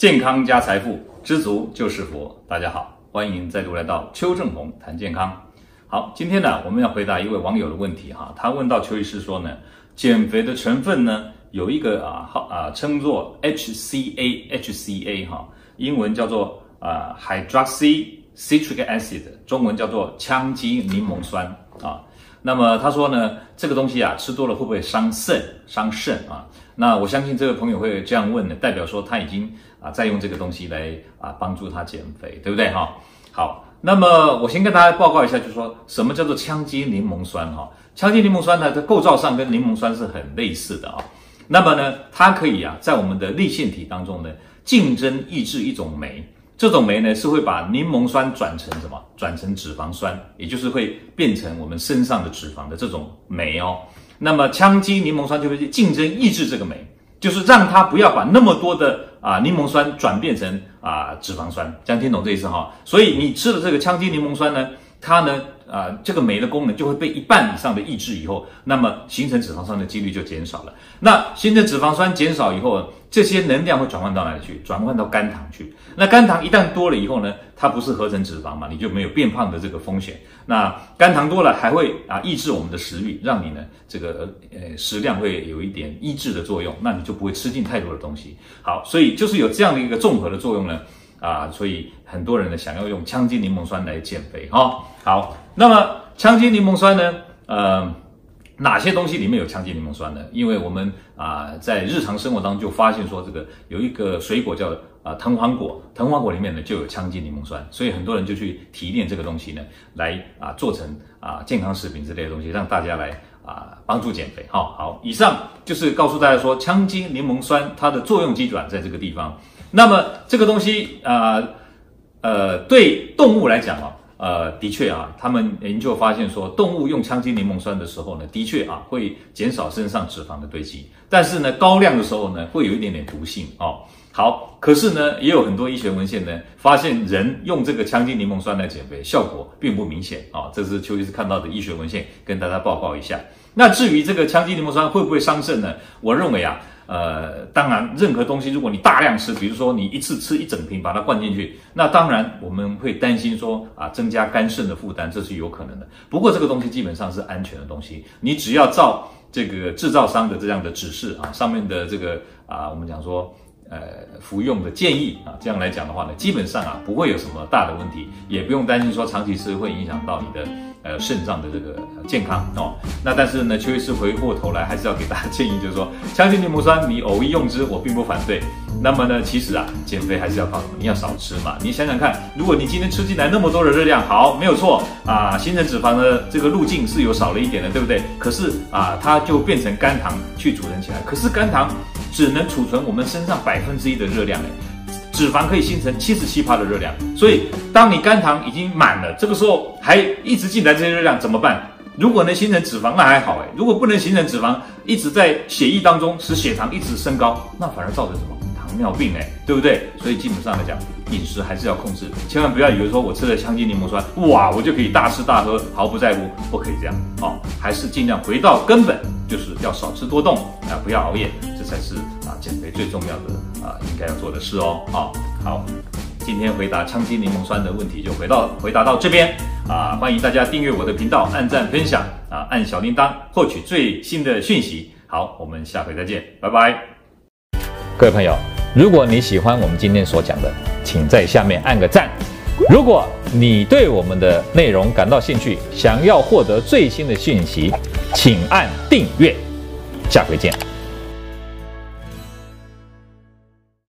健康加财富，知足就是福。大家好，欢迎再度来到邱正红谈健康。好，今天呢，我们要回答一位网友的问题哈。他问到邱医师说呢，减肥的成分呢，有一个啊号啊称作 HCA HCA 哈，英文叫做啊 Hydroxy Citric Acid，中文叫做羟基柠檬酸啊。那么他说呢，这个东西啊吃多了会不会伤肾伤肾啊？那我相信这位朋友会这样问呢，代表说他已经啊在用这个东西来啊帮助他减肥，对不对哈？好，那么我先跟大家报告一下，就是说什么叫做羟基柠檬酸哈？羟基柠檬酸呢，在构造上跟柠檬酸是很类似的啊。那么呢，它可以啊在我们的粒腺体当中呢竞争抑制一种酶。这种酶呢是会把柠檬酸转成什么？转成脂肪酸，也就是会变成我们身上的脂肪的这种酶哦。那么羟基柠檬酸就会竞争抑制这个酶，就是让它不要把那么多的啊柠檬酸转变成啊脂肪酸。这样听懂这意思哈？所以你吃的这个羟基柠檬酸呢，它呢啊这个酶的功能就会被一半以上的抑制以后，那么形成脂肪酸的几率就减少了。那形成脂肪酸减少以后。这些能量会转换到哪里去？转换到肝糖去。那肝糖一旦多了以后呢，它不是合成脂肪嘛，你就没有变胖的这个风险。那肝糖多了还会啊抑制我们的食欲，让你呢这个呃食量会有一点抑制的作用，那你就不会吃进太多的东西。好，所以就是有这样的一个综合的作用呢啊，所以很多人呢想要用羟基柠檬酸来减肥哈、好，那么羟基柠檬酸呢，呃。哪些东西里面有羟基柠檬酸呢？因为我们啊、在日常生活当中就发现说，这个有一个水果叫啊藤黄果，藤黄果里面呢就有羟基柠檬酸，所以很多人就去提炼这个东西呢，来啊做成啊健康食品之类的东西，让大家来啊帮助减肥。好，好，以上就是告诉大家说，羟基柠檬酸它的作用机转在这个地方。那么这个东西啊，呃对动物来讲啊。呃，的确啊，他们研究发现说，动物用羟基柠檬酸的时候呢，的确啊会减少身上脂肪的堆积，但是呢，高量的时候呢，会有一点点毒性哦。好，可是呢，也有很多医学文献呢，发现人用这个羟基柠檬酸来减肥，效果并不明显啊、哦。这是邱医师看到的医学文献，跟大家报告一下。那至于这个羟基柠檬酸会不会伤肾呢？我认为啊。呃，当然，任何东西，如果你大量吃，比如说你一次吃一整瓶把它灌进去，那当然我们会担心说啊，增加肝肾的负担，这是有可能的。不过这个东西基本上是安全的东西，你只要照这个制造商的这样的指示啊，上面的这个啊，我们讲说呃服用的建议啊，这样来讲的话呢，基本上啊不会有什么大的问题，也不用担心说长期吃会影响到你的。呃，肾脏的这个健康哦，那但是呢，邱医师回过头来还是要给大家建议，就是说，羟基柠檬酸你偶一用之，我并不反对。那么呢，其实啊，减肥还是要靠什么？你要少吃嘛。你想想看，如果你今天吃进来那么多的热量，好，没有错啊，形成脂肪的这个路径是有少了一点的，对不对？可是啊，它就变成肝糖去储存起来。可是肝糖只能储存我们身上百分之一的热量诶。脂肪可以形成七十七趴的热量，所以当你肝糖已经满了，这个时候还一直进来这些热量怎么办？如果能形成脂肪，那还好诶，如果不能形成脂肪，一直在血液当中使血糖一直升高，那反而造成什么？糖尿病诶，对不对？所以基本上来讲，饮食还是要控制，千万不要以为说我吃了羟基柠檬酸，哇，我就可以大吃大喝，毫不在乎，不可以这样哦，还是尽量回到根本，就是要少吃多动啊，不要熬夜，才是啊减肥最重要的。啊，应该要做的事哦。好，好，今天回答羟基柠檬酸的问题就回到回答到这边啊。欢迎大家订阅我的频道，按赞分享啊，按小铃铛获取最新的讯息。好，我们下回再见，拜拜。各位朋友，如果你喜欢我们今天所讲的，请在下面按个赞。如果你对我们的内容感到兴趣，想要获得最新的讯息，请按订阅。下回见。